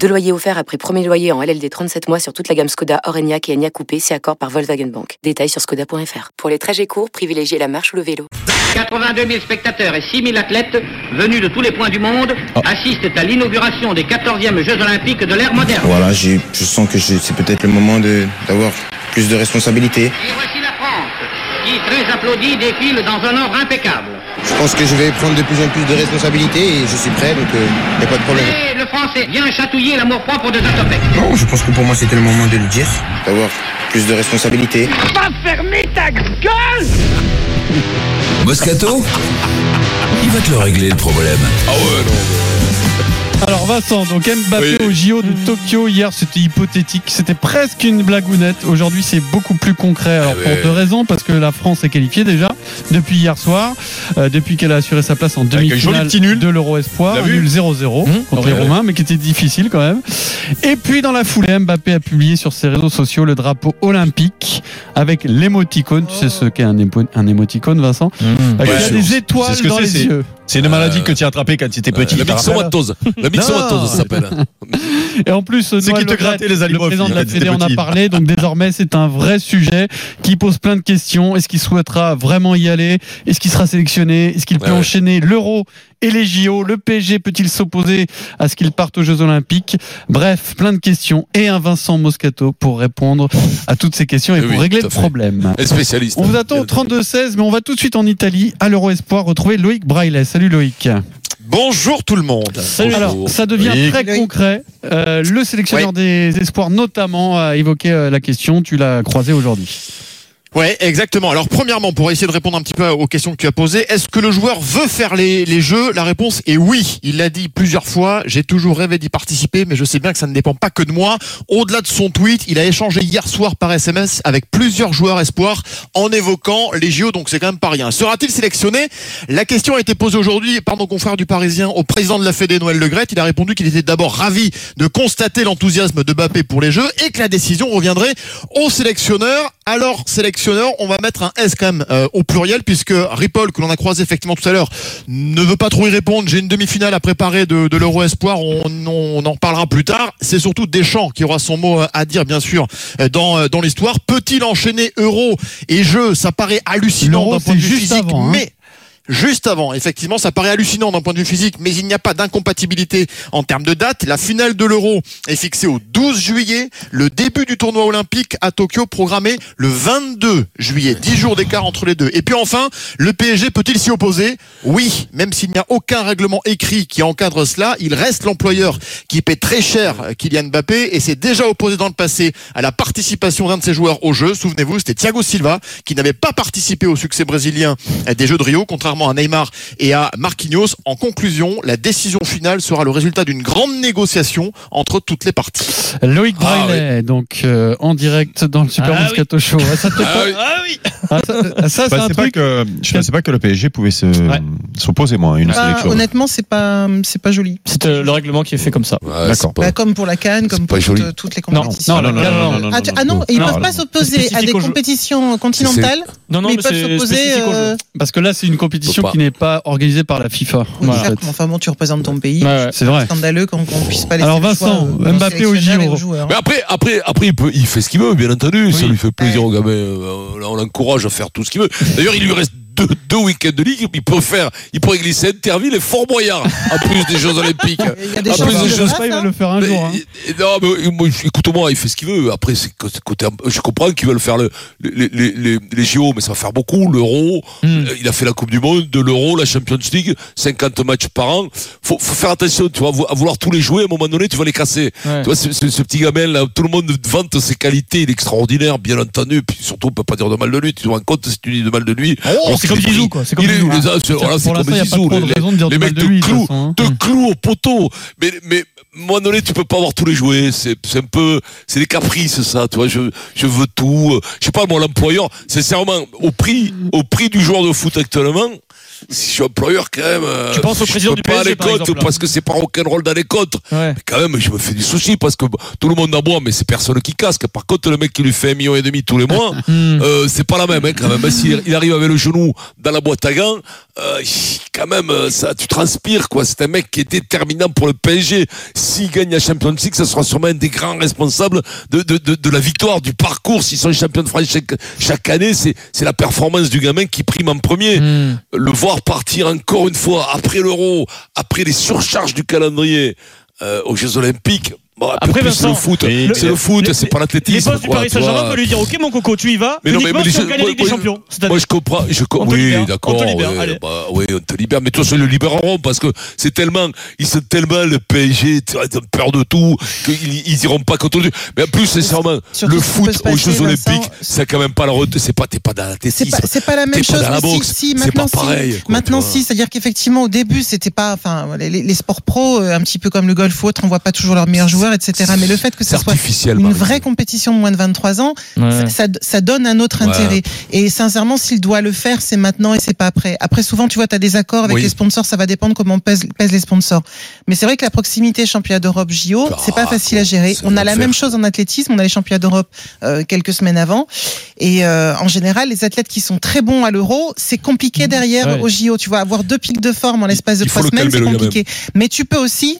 Deux loyers offerts après premier loyer en LLD 37 mois sur toute la gamme Skoda, Orenia et Enya Coupé, c'est accord par Volkswagen Bank. Détails sur skoda.fr. Pour les trajets courts, privilégiez la marche ou le vélo. 82 000 spectateurs et 6 000 athlètes venus de tous les points du monde assistent à l'inauguration des 14e Jeux Olympiques de l'ère moderne. Voilà, j'ai- je sens que c'est peut-être le moment de- d'avoir plus de responsabilités. Et voici la France, qui, très applaudie, défile dans un ordre impeccable. Je pense que je vais prendre de plus en plus de responsabilités et je suis prêt, donc il n'y a pas de problème. Et le Français vient chatouiller l'amour-propre de Zatopek. Non, je pense que pour moi c'était le moment de le dire. D'avoir plus de responsabilités. Pas fermer ta gueule Moscato Il va te le régler le problème. Ah ouais, Alors Vincent, donc Mbappé au JO de Tokyo hier c'était hypothétique, c'était presque une blagounette. Aujourd'hui c'est beaucoup plus concret. Alors pour ouais. deux raisons, parce que la France est qualifiée déjà depuis hier soir, euh, depuis qu'elle a assuré sa place en demi-finale petit nul. de l'Euro Espoir, un nul 0-0 contre les ouais. Romains, mais qui était difficile quand même. Et puis dans la foulée, Mbappé a publié sur ses réseaux sociaux le drapeau olympique avec l'émoticône. Tu sais ce qu'est un, émo- un émoticône, Vincent? Avec Ouais, il y a des étoiles ce que dans les yeux. C'est une maladie que tu as attrapée quand tu étais petit. La tu La ça s'appelle. Et en plus, Noël qui te les le président de la Fédé en a parlé. Donc désormais, c'est un vrai sujet qui pose plein de questions. Est-ce qu'il souhaitera vraiment y aller? Est-ce qu'il sera sélectionné? Est-ce qu'il peut Ouais, ouais. enchaîner l'Euro et les JO Le PSG peut-il s'opposer à ce qu'il parte aux Jeux Olympiques? Bref, plein de questions et un Vincent Moscato pour répondre à toutes ces questions et Oui, pour régler le fait. problème. Un spécialiste. On vous attend au 32-16, mais on va tout de suite en Italie, à l'Euro Espoir, retrouver Loïc Braillet. Salut Loïc. Bonjour tout le monde. Alors, ça devient très concret. Euh, le sélectionneur des espoirs, notamment, a évoqué euh, la question. Tu l'as croisé aujourd'hui. Ouais, exactement. Alors premièrement, pour essayer de répondre un petit peu aux questions que tu as posées, est-ce que le joueur veut faire les, les jeux? La réponse est oui. Il l'a dit plusieurs fois. J'ai toujours rêvé d'y participer, mais je sais bien que ça ne dépend pas que de moi. Au-delà de son tweet, il a échangé hier soir par SMS avec plusieurs joueurs espoirs en évoquant les JO, donc c'est quand même pas rien. Sera-t-il sélectionné? La question a été posée aujourd'hui par nos confrères du Parisien au président de la Fédé, Noël Le Graët. Il a répondu qu'il était d'abord ravi de constater l'enthousiasme de Mbappé pour les Jeux et que la décision reviendrait au sélectionneur. Alors, sélectionneur, on va mettre un S quand même euh, au pluriel puisque Ripoll, que l'on a croisé effectivement tout à l'heure, ne veut pas trop y répondre. J'ai une demi-finale à préparer de, de l'Euro Espoir. On, on en parlera plus tard. C'est surtout Deschamps qui aura son mot euh, à dire, bien sûr, euh, dans, dans l'histoire. Peut-il enchaîner Euro et Jeux Ça paraît hallucinant d'un point de vue physique, avant, hein. mais Juste avant, effectivement, ça paraît hallucinant d'un point de vue physique, mais il n'y a pas d'incompatibilité en termes de date. La finale de l'Euro est fixée au 12 juillet. Le début du tournoi olympique à Tokyo programmé le 22 juillet. 10 jours d'écart entre les deux. Et puis enfin, le PSG peut-il s'y opposer? Oui, même s'il n'y a aucun règlement écrit qui encadre cela, il reste l'employeur qui paie très cher Kylian Mbappé et s'est déjà opposé dans le passé à la participation d'un de ses joueurs aux Jeux. Souvenez-vous, c'était Thiago Silva qui n'avait pas participé au succès brésilien des Jeux de Rio, contrairement à Neymar et à Marquinhos. En conclusion, la décision finale sera le résultat d'une grande négociation entre toutes les parties. Loïc Ah, donc euh, en direct dans le Super Ah Moscato Show. Ah, ça, te Ah oui. Ah, ça, ça, c'est Je un pensais pas que je pensais pas que le PSG pouvait se Ouais. s'opposer moi à une Bah, sélection. honnêtement, c'est pas, c'est pas joli. C'est euh, le règlement qui est fait comme ça. Ouais, D'accord. pas- Bah, comme pour la Cannes, comme pour toutes, toutes les Non, compétitions. non, non, non, non, Ah, ah non, ils peuvent pas s'opposer à des compétitions continentales, Non, non, mais ils peuvent c'est s'opposer. euh, Parce que là, c'est une compétition Qui n'est pas organisée par la FIFA. oui, Voilà, en certes, enfin bon, tu représentes ton pays. Ouais, ouais. C'est vrai. Scandaleux qu'on qu'on puisse pas laisser Alors, choix, Vincent, euh, Mbappé au JO. Mais après, après, après, il, peut, il fait ce qu'il veut, bien entendu. Ça lui fait plaisir au gamin. euh, On l'encourage à faire tout ce qu'il veut. D'ailleurs, il lui reste deux, deux week-ends de ligue. Il peut faire, il pourrait glisser Interville et Fort Boyard, en plus des Jeux Olympiques. Il y a des Ah, chances plus qu'il de le choses fasse, il va le faire un Mais, jour. hein. non, mais moi, écoute-moi, il fait ce qu'il veut. Après, c'est côté, je comprends qu'ils veulent faire le, les, les, les, les JO, mais ça va faire beaucoup. L'Euro, Hmm. il a fait la Coupe du Monde, de l'Euro, la Champions League, 50 matchs par an. Faut, faut faire attention, tu vois, à vouloir tous les jouer, à un moment donné, tu vas les casser. Ouais. Tu vois, ce, ce- ce petit gamin là, tout le monde vante ses qualités, il est extraordinaire, bien entendu. Puis surtout, on peut pas dire de mal de lui. Tu te rends compte si tu dis de mal de lui. Oh, on c'est comme Zizou, quoi. C'est comme Zizou. voilà, c'est comme Zizou. Les- mecs de te clouent, hein. te clouent au poteau. Mais, mais, moment donné, tu peux pas avoir tous les jouets. C'est, c'est un peu, c'est des caprices, ça, tu vois. Je, je veux tout. Je sais pas, moi, l'employeur, sincèrement, au prix, au prix du joueur de foot actuellement, si je suis employeur, quand même. euh, Tu penses au je président peux du pas PSG, aller par contre exemple, là. parce que c'est pas rock'n'roll dans les contre. Ouais. Mais quand même, je me fais du souci parce que tout le monde aboie, mais c'est personne qui casque. Par contre, le mec qui lui fait un million et demi tous les mois, Hmm. euh, c'est pas la même, hein, quand même. S'il il arrive avec le genou dans la boîte à gants, euh, quand même, euh, ça, tu transpires, quoi. C'est un mec qui est déterminant pour le PSG. S'il gagne la Champions League, ça sera sûrement un des grands responsables de, de, de, de la victoire, du parcours. S'ils sont champions de France chaque, chaque année, c'est, c'est la performance du gamin qui prime en premier. Hmm. Le partir encore une fois après l'Euro, après les surcharges du calendrier euh, aux Jeux Olympiques. Bon, Après, plus, Vincent, c'est le foot, le- c'est le foot, c'est pas Les l'athlétisme. boss du Paris Saint-Germain peuvent lui dire Ok, mon coco, tu y vas. Mais non, mais, les si on gagne la moi- Ligue des moi- Champions. C'est-à-dire- Moi, je comprends. Je oui, d'accord. On te libère, ouais, allez. bah, oui, on te libère. Mais façon, ils le libéreront parce que c'est tellement, ils sont tellement le PSG, peur de tout, qu'ils ils iront pas contre lui. Mais en plus, sincèrement, le foot aux Jeux Olympiques, c'est quand même pas la re- c'est pas, t'es pas dans l'athlétisme. c'est pas la même chose. C'est maintenant, pas si. pareil, maintenant, si. C'est-à-dire qu'effectivement, au début, c'était pas, enfin, les, les sports pro, euh, un petit peu comme le golf ou autre, on voit pas toujours leurs meilleurs joueurs, etc. Mais le fait que ça soit une vraie compétition de moins de 23 ans, Ouais. ça, ça, ça donne un autre Ouais. intérêt. Et sincèrement, s'il doit le faire, c'est maintenant et c'est pas après. Après, souvent, tu vois, tu as des accords avec Oui. les sponsors, ça va dépendre comment pèsent, pèsent les sponsors. Mais c'est vrai que la proximité championnat d'Europe JO, c'est pas Ah, facile à gérer. On a la même chose en athlétisme, on a les championnats d'Europe euh, quelques semaines avant. Et euh, en général, les athlètes qui sont très bons à l'Euro, c'est compliqué derrière Ouais. au JO. Tu vois, avoir deux pics de forme en l'espace de trois semaines, c'est compliqué. Mais tu peux aussi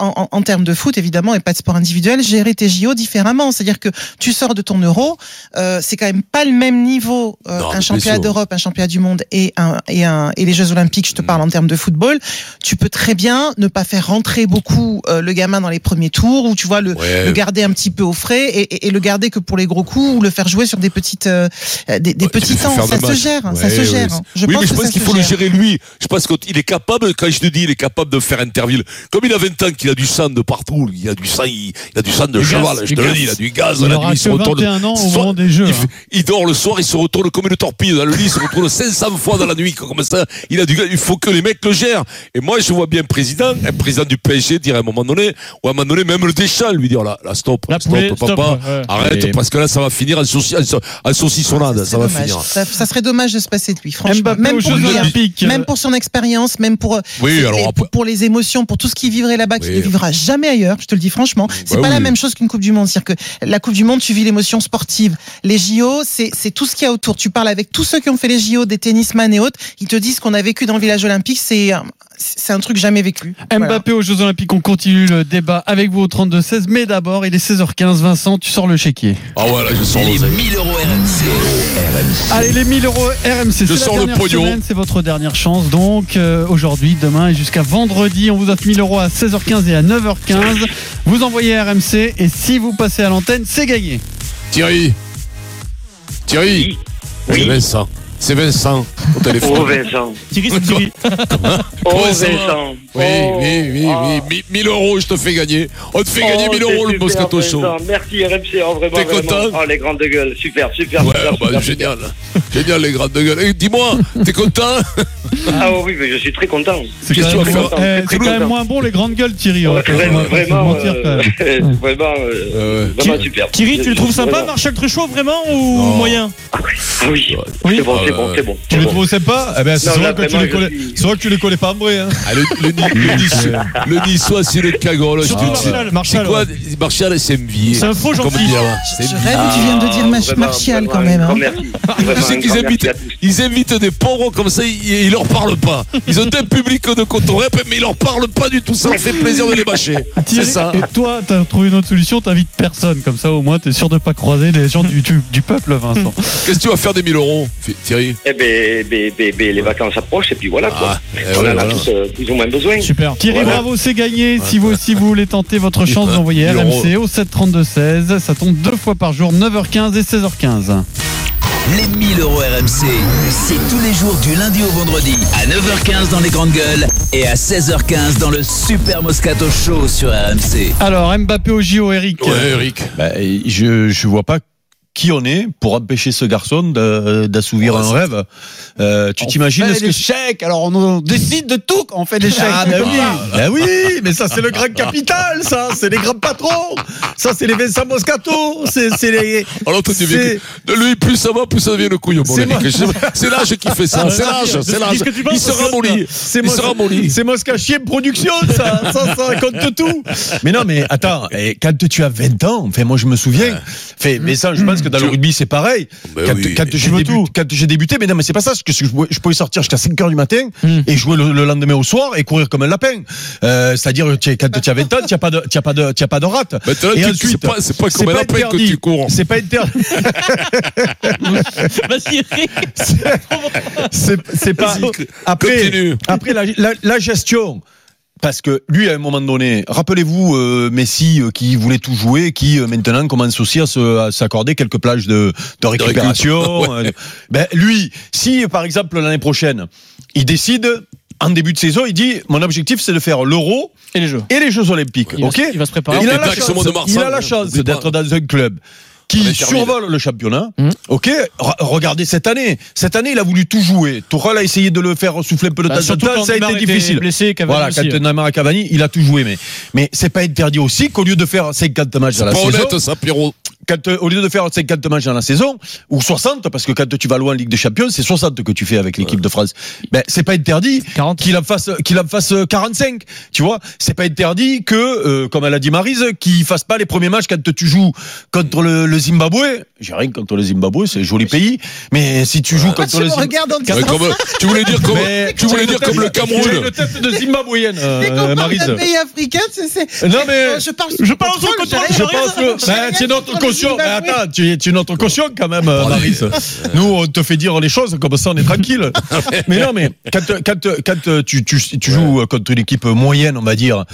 en, en, en termes de foot, évidemment, et pas de sport individuel, gérer tes JO différemment. C'est-à-dire que tu sors de ton euro, euh, c'est quand même pas le même niveau, euh, Non, un championnat d'Europe, un championnat du monde et, un, et, un, et les Jeux Olympiques, je te parle en termes de football. Tu peux très bien ne pas faire rentrer beaucoup euh, le gamin dans les premiers tours, ou tu vois, le, Ouais. le garder un petit peu au frais et, et, et le garder que pour les gros coups, ou le faire jouer sur des petites, euh, des, des Ouais, tu petits temps. Ça se gère, ça se gère. hein. Je oui, pense mais je pense qu'il faut le gérer lui. Je pense qu'il est capable, quand je te dis, il est capable de faire Interville. Comme il a 20 ans, qu'il a du sang de partout, il a du sang, il, a du sang de Du cheval, gaz, je te le dis, il a du gaz, Il la nuit, il se retourne. 21 ans au Soit- moment des Jeux. Il, hein. il dort le soir, il se retourne comme une torpille dans le lit, il se retourne 500 fois dans la nuit, comme ça. Il a du gaz, il faut que les mecs le gèrent. Et moi, je vois bien un président, un président du PSG dire à un moment donné, ou à un moment donné, même le Deschamps lui dire là, là, stop, stop, papa, stop, ouais. arrête, Et- parce que là, ça va finir en, sauci- en saucissonnade, ça va dommage. finir. Ça, ça serait dommage de se passer de lui, franchement. Même pour lui, hein. Même pour son expérience, même pour euh, Oui, alors pour, pour les émotions, pour tout ce qu'il vivrait là-bas, Oui. Ne vivra jamais ailleurs. Je te le dis franchement, c'est Bah pas la même chose qu'une Coupe du Monde. C'est-à-dire que la Coupe du Monde, tu vis l'émotion sportive. Les JO, c'est c'est tout ce qu'il y a autour. Tu parles avec tous ceux qui ont fait les JO, des tennisman et autres, ils te disent qu'on a vécu dans le village olympique, c'est c'est un truc jamais vécu. Voilà. Mbappé aux Jeux Olympiques, on continue le débat avec vous au 32-16. Mais d'abord, il est 16h15. Vincent, tu sors le chéquier. Ah ouais, là, je sors Les l'oseille. 1000 euros RMC. Allez, les 1000 euros RMC. c'est la sors le pognon. C'est votre dernière chance. Donc, euh, aujourd'hui, demain et jusqu'à vendredi, on vous offre 1000 euros à 16h15 et à 9h15. Vous envoyez RMC et si vous passez à l'antenne, c'est gagné. Thierry. Thierry. C'est Vincent. C'est Vincent au téléphone. Oh Vincent. Thierry, c'est Thierry. Oh. Vincent. Oui, Oh. oui, oui, Ah. oui. Mi- 1000 euros, je te fais gagner. On te fait gagner Oh, 1000 c'est euros le Moscato Show. Merci RMC, oh, vraiment, T'es content Oh les grandes gueules, super, super, Ouais, super, bah, super, génial. Génial, les grandes gueules. Eh, Dis-moi, t'es content. Ah oui, mais je suis très content. C'est Qu'est-ce quand, que tu même- vas faire eh, Très c'est quand même content. moins bon les grandes gueules, Thierry. pas- vraiment, vraiment, euh, vraiment, euh, super. Thierry, tu le trouves sympa. Marshall Truchot, vraiment, ou moyen? Ah oui, Oui. c'est bon, Ah c'est bon, c'est bon. Tu les trouves sympas Eh ben, c'est vrai que tu les connais. C'est vrai que tu les connais pas en vrai. Hein. Ah, le, le, le, Niçois- le Niçois, c'est le cagole. Martial, quoi. Martial, c'est. C'est un faux gentil. Je rêve où tu viens de dire Martial quand même. hein. Tu sais qu'ils invitent, ils invitent des pauvres comme ça, ils, ils leur parlent pas. Ils ont un public de coton-rep, mais ils leur parlent pas du tout. Ça fait plaisir de les bâcher. C'est ça. Et toi, t'as trouvé une autre solution, t'invites personne. Comme ça, au moins, t'es sûr de pas croiser les gens du, du, du peuple, Vincent. Qu'est-ce que tu vas faire des 1000 euros, Thierry? Eh ben, ben, ben, ben, les vacances approchent et puis voilà quoi. Ah, eh On ouais, en a voilà. tous euh, plus ou moins besoin. Super. Thierry, Voilà. bravo, c'est gagné. Si vous aussi vous voulez tenter votre chance 1000 euros. RMC au 732-16, ça tombe deux fois par jour, 9h15 et 16h15. Les 1000 euros RMC, c'est tous les jours du lundi au vendredi à 9h15 dans les grandes gueules et à 16h15 dans le Super Moscato Show sur RMC. Alors, Mbappé au JO, Eric. Ouais, Eric. Bah, je je vois pas qui on est pour empêcher ce garçon de- d'assouvir un rêve. Euh, tu t'imagines ce que des chèques, alors on, on décide de tout quand on fait des chèques. Ah ben oui, ben oui, mais ça c'est le grand capital, ça, c'est les grands patrons, ça c'est les Vincent Moscato, c'est les. Alors toi, tu viens lui, plus ça va, plus ça devient le couillon. C'est l'âge qui fait ça. C'est l'âge. C'est l'âge. Il se ramollit. C'est Il se ramollit. C'est Moscachier Production, ça, ça, ça raconte tout. Mais non, mais attends, quand tu as 20 ans, enfin, moi je me souviens, fait, mais ça, je pense que dans le rugby c'est pareil. Ben quand oui. quand j'ai débuté, mais non, mais c'est pas ça, c'est que je, pouvais- je pouvais sortir jusqu'à 5 heures du matin et jouer le, le lendemain au soir et courir comme un lapin. Euh, C'est-à-dire, quand tu as 20 ans, tu n'as pas de, as pas de, tu as pas de rate. C'est pas- comme un lapin que interdit. tu cours. C'est pas interdit. C'est pas Vas-y, après après la, la, la gestion parce que lui à un moment donné rappelez-vous euh, Messi euh, qui voulait tout jouer qui euh, maintenant commence aussi à se- à s'accorder quelques plages de, de récupération ouais. euh, ben lui si par exemple l'année prochaine il décide en début de saison il dit mon objectif c'est de faire l'euro Et les jeux. et les Jeux Olympiques Il va- ok il va se préparer. il a, la chance, il a la chance d'être dans un club qui survole le championnat. Mmh. Ok, Re- regardez cette année. Cette année, il a voulu tout jouer. Tourelle a essayé de le faire souffler un peu de Bah, temps en Ça a été difficile. blessé, Cavani voilà, aussi. quand Neymar et Cavani, il a tout joué. Mais, mais c'est pas interdit aussi qu'au lieu de faire 50 matchs dans la saison, honnête, ça, Pierrot. Quand, euh, au lieu de faire 50 matchs dans la saison, ou 60, parce que quand tu vas loin en Ligue des Champions, c'est 60 que tu fais avec l'équipe de France. Ben, c'est pas interdit 40. qu'il en fasse, qu'il en fasse 45. Tu vois, c'est pas interdit que, euh, comme elle a dit Marise, qu'il fasse pas les premiers matchs quand tu joues contre le, le Zimbabwe. J'ai rien contre le Zimbabwe, c'est un joli pays. Mais si tu joues Pourquoi contre le Zimbabwe. comme- ça tu voulais dire comme, Mais tu voulais dire comme le Cameroun. une tête de Zimbabwéenne, euh, Marise. pays africain, c'est. c'est- Non, mais- Euh, Je parle Je parle ben, rien tu es notre contre le caution. Mais Zimbabwe. attends, tu es, tu es notre caution quand même, euh, Maris. Nous, on te fait dire les choses comme ça, on est tranquille. mais non, mais quand, quand, quand tu, tu, tu joues contre une équipe moyenne, on va dire,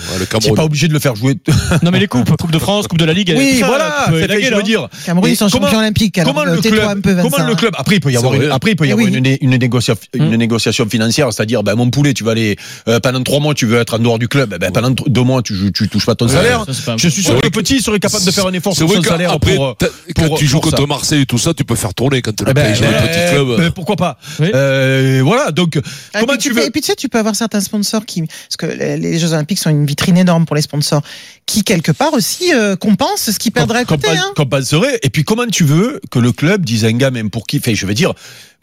tu n'es pas obligé de le faire jouer. Non, mais les coupes, Coupe de France, Coupe de la Ligue. Oui, ça, voilà. c'est élaguer, fait, je veux dire. Cameroun, ils sont comment- champions olympiques. Comment euh, le club, un peu, comment Vincent. le club, après il peut y avoir, après il peut y Eh avoir une, une négociation financière, c'est-à-dire, ben, mon poulet, tu vas aller, euh, pendant trois mois, tu veux être en dehors du club, ben, pendant deux mois, tu, touches pas ton salaire. ça, Je suis sûr que le petit serait capable de faire un effort sur son salaire pour, quand pour- tu joues pour ça. contre Marseille et tout ça, tu peux faire tourner quand le Eh ben, un ben, petit club. ben, pourquoi pas Oui. Euh, Voilà, donc Ah, comment tu tu veux Et puis tu sais, tu peux avoir certains sponsors qui, parce que les Jeux Olympiques sont une vitrine énorme pour les sponsors, qui quelque part aussi euh, compensent ce qu'ils perdraient à côté. Hein. compenserait. Et puis comment tu veux que le club dise un gars même pour qui fait Je veux dire,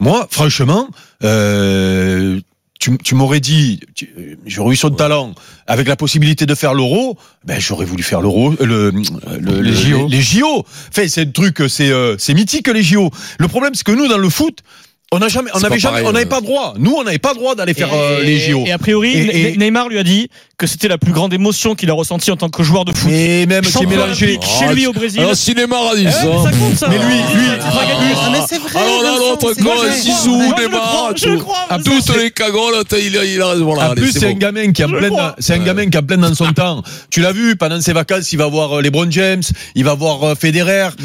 moi, franchement, euh, tu, tu m'aurais dit, j'aurais eu son talent avec la possibilité de faire l'euro, ben j'aurais voulu faire l'euro, euh, le, le- Les le- JO. Les, JO. C'est un truc, c'est euh, c'est mythique les JO. Le problème, c'est que nous dans le foot. On n'a jamais, on C'est n'avait pas jamais, pareil, on n'avait ouais. pas droit. Nous, on n'avait pas droit d'aller faire euh, Et- les JO. Et a priori, Et- et- Ne- Neymar lui a dit que c'était la plus grande émotion qu'il a ressentie en tant que joueur de foot. Et même qui est Champion mélangé. chez lui au Brésil. Alors, si Neymar a dit Eh ça. mais ça compte ça. Mais lui- lui- Il fera gagner. Ah, mais c'est vrai. Alors là, Vincent, l'autre c'est je le Neymar, Ah, Vincent. toutes les cagoles, il a, il a raison. Voilà, en plus, c'est c'est un gamin qui pleine, crois. c'est un gamin qui en pleine dans son temps. Tu l'as vu, pendant ses vacances, il va voir euh, LeBron James, il va voir euh, Federer, Il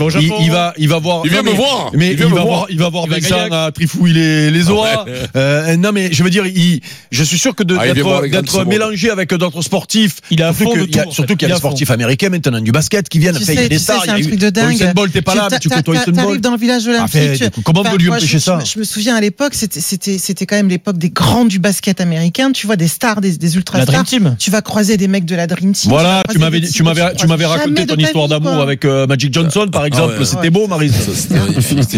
va il, va, voir. Il vient me voir. Mais Il va voir. il va voir Il va Vincent À trifouiller les, les oies. Ouais. Euh, non, mais je veux dire, il, je suis sûr que de- Ah, il d'être, mélangé avec d'autres sportifs. Il est à surtout fond que- de il y a- Surtout qu'il y Il a des sportifs américains maintenant du basket qui viennent. Tu il y a des tu sais, stars. c'est il a un truc de dingue. Bolt t'es pas là, mais tu côtoies T'arrives dans le village olympique. fait, comment on peut lui empêcher ça je, me souviens à l'époque, c'était, quand même l'époque des grands du basket américain. Tu vois des stars, des, ultra stars. Tu vas croiser des mecs de la Dream Team. Voilà, tu m'avais, tu m'avais, tu raconté ton histoire d'amour avec euh, Magic Johnson, par exemple. ouais. C'était beau, Marie. Ça,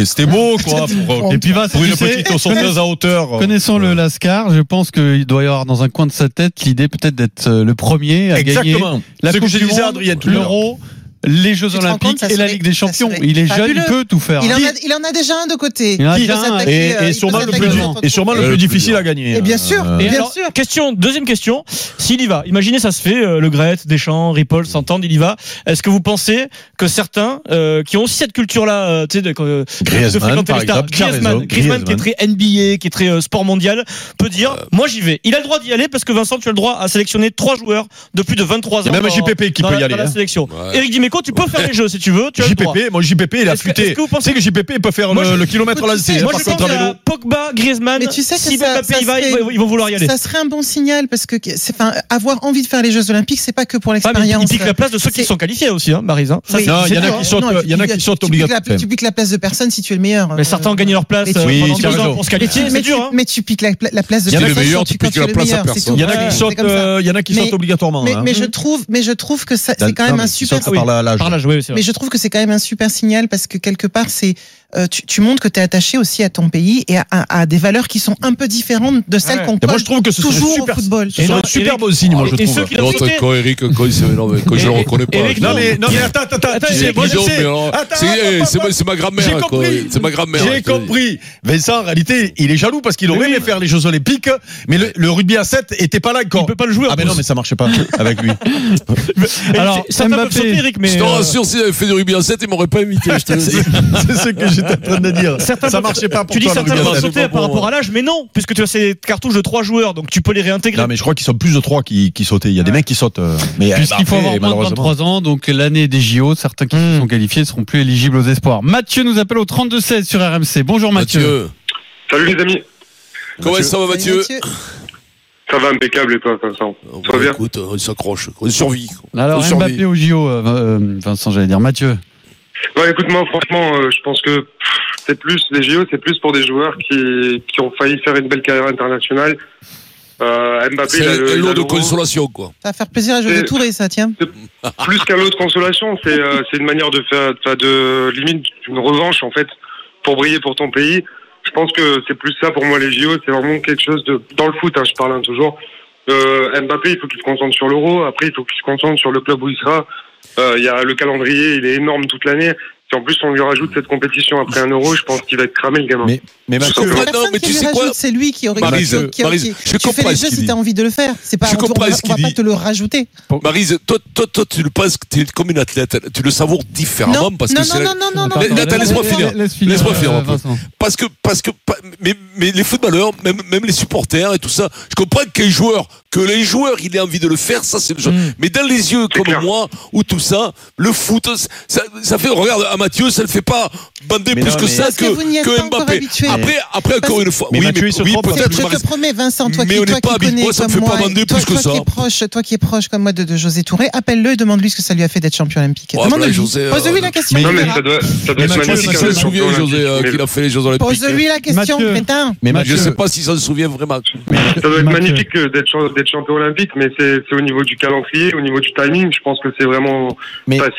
c'était beau, quoi. Et puis Vincent, pour une tu sais, petite sauteuse à hauteur. Connaissant le Lascar, je pense qu'il doit y avoir dans un coin de sa tête l'idée peut-être d'être euh, le premier à gagner Exactement. la Ce que Coupe du Monde, l'Euro, les Jeux Olympiques compte, et la Ligue des Champions. Il est jeune, il fabuleux. peut tout faire. Il en, a, il en a déjà un de côté. Il en a déjà un, Et, euh, et il sûrement le plus, et sûrement le plus le difficile à gagner. Et bien sûr, Euh, Et bien alors, sûr. Question, deuxième question. S'il y va, imaginez ça se fait, euh, Le Gret, Deschamps, Ripoll s'entendent, il y va. Est-ce que vous pensez que certains euh, qui ont aussi cette culture-là, euh, tu sais, de, euh, de Griezmann, fréquenter les stars, Griezmann, Griezmann qui est très NBA, qui est très euh, sport mondial, peut dire, moi j'y vais. Il a le droit d'y aller parce que Vincent, tu as le droit à sélectionner trois joueurs de plus de 23 ans. Il y a même JPP qui peut y aller, la hein. sélection. Eric Tu peux faire les jeux si tu veux. Tu as le droit. JPP, moi JPP, il a Est-ce que- futé. est-ce que vous Tu sais pensez- que JPP peut faire Moi, le, je- le kilomètre hein, Moi, je pense contre à à vélo. Pogba, Griezmann. Mais tu sais que si ça- Mbappé ça y va, serait- ils vont- ils vont vouloir y aller. Ça serait un bon signal parce que c'est, enfin, avoir envie de faire les Jeux Olympiques, c'est pas que pour Ah, mais l'expérience. il pique la place de ceux qui C'est- sont qualifiés aussi, hein, Maryse. hein. Ça, Oui, c'est- Non, il y en a c'est qui sont- il y en a tu qui piques- sont tu piques obligatoires. la- Tu piques la place de personne si tu es le meilleur. Mais certains ont gagné leur place Mais tu- euh, Oui, pendant tu as deux ans raison. pour se Mais tu, qualifier, mais c'est dur. tu- hein. mais tu piques la, la place de Il y en a personne des meilleurs, quand tu tu, quand piques tu la es le place à meilleur. c'est personne. tout. Il y en a Ouais, qui c'est comme ça. euh, il y en a qui Mais- obligatoirement. Mais, hein. mais je trouve, mais je trouve que ça, c'est quand même un super. sautent par la- l'âge. Par l'âge, oui, c'est vrai. Mais je trouve que c'est quand même un super signal parce que quelque part, c'est euh, tu, tu montres que tu es attaché aussi à ton pays et à, à- à des valeurs qui sont un peu différentes de celles Ouais. qu'on Et moi je trouve que ce serait toujours super, au football. ce serait non, un super Eric- bon signe, moi je et trouve. ceux qui l'ont L'autre, quand Eric, quand il, non, mais quand je le reconnais pas. Eric, Non mais, non mais attends, c'est- attends, c'est attends, ma- c'est ma grand-mère, J'ai. C'est ma grand-mère, J'ai compris. Vincent, en réalité, il est jaloux parce qu'il aurait aimé faire les Jeux Olympiques, mais le, rugby à 7 était pas là encore. Il peut pas le jouer. Ah mais non, mais ça marchait pas avec lui. Alors, sauter, Eric, mais. Je te rassure, s'il avait fait du rugby en 7, il m'aurait pas invité, C'est ce que j'étais en train de dire. Certains Ça marchait pas pour Tu dis toi, certains peuvent sauter par rapport à l'âge, mais non, puisque tu as ces cartouches de trois joueurs, donc tu peux les réintégrer. Non mais je crois qu'ils sont plus de 3 qui, qui sautaient. Il y a des mecs qui sautent. euh, Mais Puisqu'il faut après, avoir moins de malheureusement. 23 ans, donc l'année des JO, certains qui se sont qualifiés ne seront plus éligibles aux espoirs. Mathieu nous appelle au 32-16 sur RMC. Bonjour Mathieu. Mathieu. Salut les amis. Comment ça va, Mathieu Ça va impeccable et toi, Vincent Bon, Ça va bien Écoute, on s'accroche, on survit. Alors On survit. Mbappé au JO, euh, euh, Vincent, j'allais dire Mathieu. Ouais, écoute, moi, franchement, euh, je pense que c'est plus, les JO, c'est plus pour des joueurs qui, qui ont failli faire une belle carrière internationale. Euh, Mbappé, il a le- lot de consolation, quoi. Ça va faire plaisir à José Et- Touré, ça, tiens. plus qu'un lot de consolation, c'est euh, c'est une manière de faire, enfin, de limite une revanche en fait pour briller pour ton pays. Je pense que c'est plus ça pour moi les JO, c'est vraiment quelque chose de dans le foot. Hein, je parle hein, toujours. Euh, Mbappé, il faut qu'il se concentre sur l'Euro. Après, il faut qu'il se concentre sur le club où il sera. Euh, y a le calendrier, il est énorme toute l'année. Si en plus on lui rajoute cette compétition après un Euro, je pense qu'il va être cramé le gamin. Mais Mathieu, non, mais tu sais quoi c'est lui qui aurait Maryse, qui- qui- je Tu fais comprends les ce jeux qu'il si t'as envie de le faire. C'est pas, Je on, on comprends va, ce on va qu'il pas dit. te le rajouter. Marise, toi, toi, toi, tu le penses que tu es comme une athlète. Tu le savoures différemment Non, parce non, que c'est. non, non, non, non, non, Nathan, laisse-moi finir. Laisse finir, Laisse-moi finir, euh. Parce que, parce que, mais, mais les footballeurs, même, même les supporters et tout ça, je comprends qu'un joueur, que les joueurs, il ait envie de le faire, ça c'est le jeu. Mm. Mais dans les yeux comme moi, ou tout ça, le foot, ça, ça fait, regarde, à Mathieu, ça ne fait pas bander plus que ça que Mbappé. Après, après, encore une fois, Mais oui, mais, oui, peut-être, Je te promets, Vincent, toi Mais qui, toi pas qui habitué. connais Moi, ça me comme fait pas moi, bander toi, plus que toi ça. Qui est proche, toi qui es proche comme moi de, de José Touré, appelle-le et demande-lui ce que ça lui a fait d'être champion olympique. Demande-lui. euh, Pose-lui la question. mais- non ça doit, ça doit Mais être magnifique. Le souvient, champion José, euh, qu'il a fait les Jeux Olympiques. Pose-lui la question, crétin. mais Je sais pas s'il s'en souvient vraiment. Ça doit être magnifique euh, d'être cha- d'être champion olympique, mais c'est au niveau du calendrier, au niveau du timing. Je pense que c'est vraiment,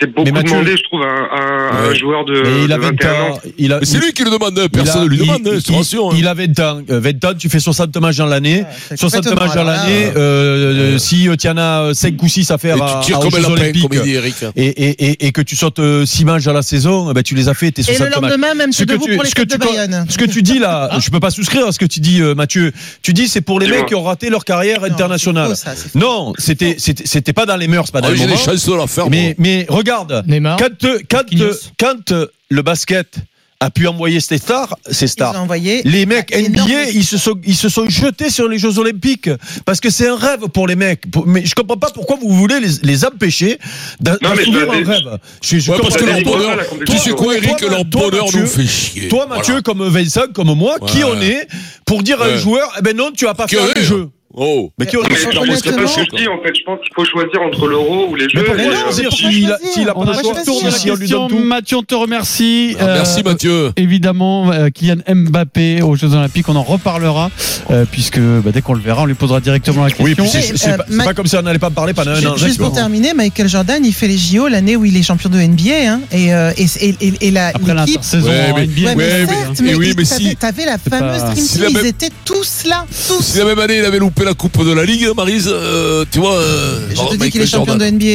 c'est beaucoup demandé, je trouve, à un, joueur de, mais il de a 20 21 ans. ans. Il a, Mais c'est lui qui le demande, hein, personne ne lui demande, il- rassure. hein. Il a 20 ans. Euh, 20 ans, tu fais 60 matchs dans l'année. c'est 60 complètement, matchs dans l'année. euh, Si tu en as 5 ou 6 à faire Et à, tu tires à- aux comme un Jeux lapin, Olympiques, comme il dit Eric. et, et, et, et que tu sautes 6 matchs à la saison, eh ben, tu les as fait, tes Et 60 le matchs. lendemain, même, Ce c'est que debout tu- pour les ce que de Bayonne. Ce que tu dis là, je peux pas souscrire à ce que tu dis, euh, Mathieu. Tu dis c'est pour les mecs qui ont raté leur carrière internationale. Non, c'était c'était pas dans les mœurs, pas dans Ah, le J'ai des moment. chances de la faire. Mais mais regarde, quand euh, quand euh, quand euh, le basket a pu envoyer ses stars, ont stars. Les mecs. NBA, ils se sont ils se sont jetés sur les Jeux Olympiques parce que c'est un rêve pour les mecs. Mais je comprends pas pourquoi vous voulez les, les empêcher d'assouvir un rêve. Je, je Ouais, parce que leur bonheur, tu sais quoi, Toi, Eric, toi, leur toi, bonheur Mathieu, nous fait chier. Toi, Mathieu, Voilà. comme Vincent, comme moi, qui on est pour dire à un Ouais. joueur, eh ben non, tu vas pas les est, jeux. Oh. Mais qui Non, mais pas ce que je dis, en fait. Je pense qu'il faut choisir entre l'euro ou les Mais jeux. euh, choisir pourquoi s'il a, s'il a pas fait choix le tour de la si on lui question. donne tout Mathieu, on te remercie. Ah, Merci Euh, Mathieu. Évidemment, euh, Kylian Mbappé aux Jeux Olympiques, on en reparlera, euh, puisque bah, dès qu'on le verra, on lui posera directement la question. Oui, c'est euh, pas, c'est Ma- pas comme si on n'allait pas me parler pendant un an. Juste pour terminer, Michael Jordan, il fait les JO l'année où il est champion de NBA. Hein, et, euh, et, et, et, et la, Après l'intersaison Ouais, en mais- NBA. Mais mais- mais, oui, il- mais si- t'avais la fameuse si Team, ils étaient tous là, tous. Si la même année il avait loupé la coupe de la Ligue, Marise, euh, tu vois. euh, Je te dis qu'il est champion de NBA.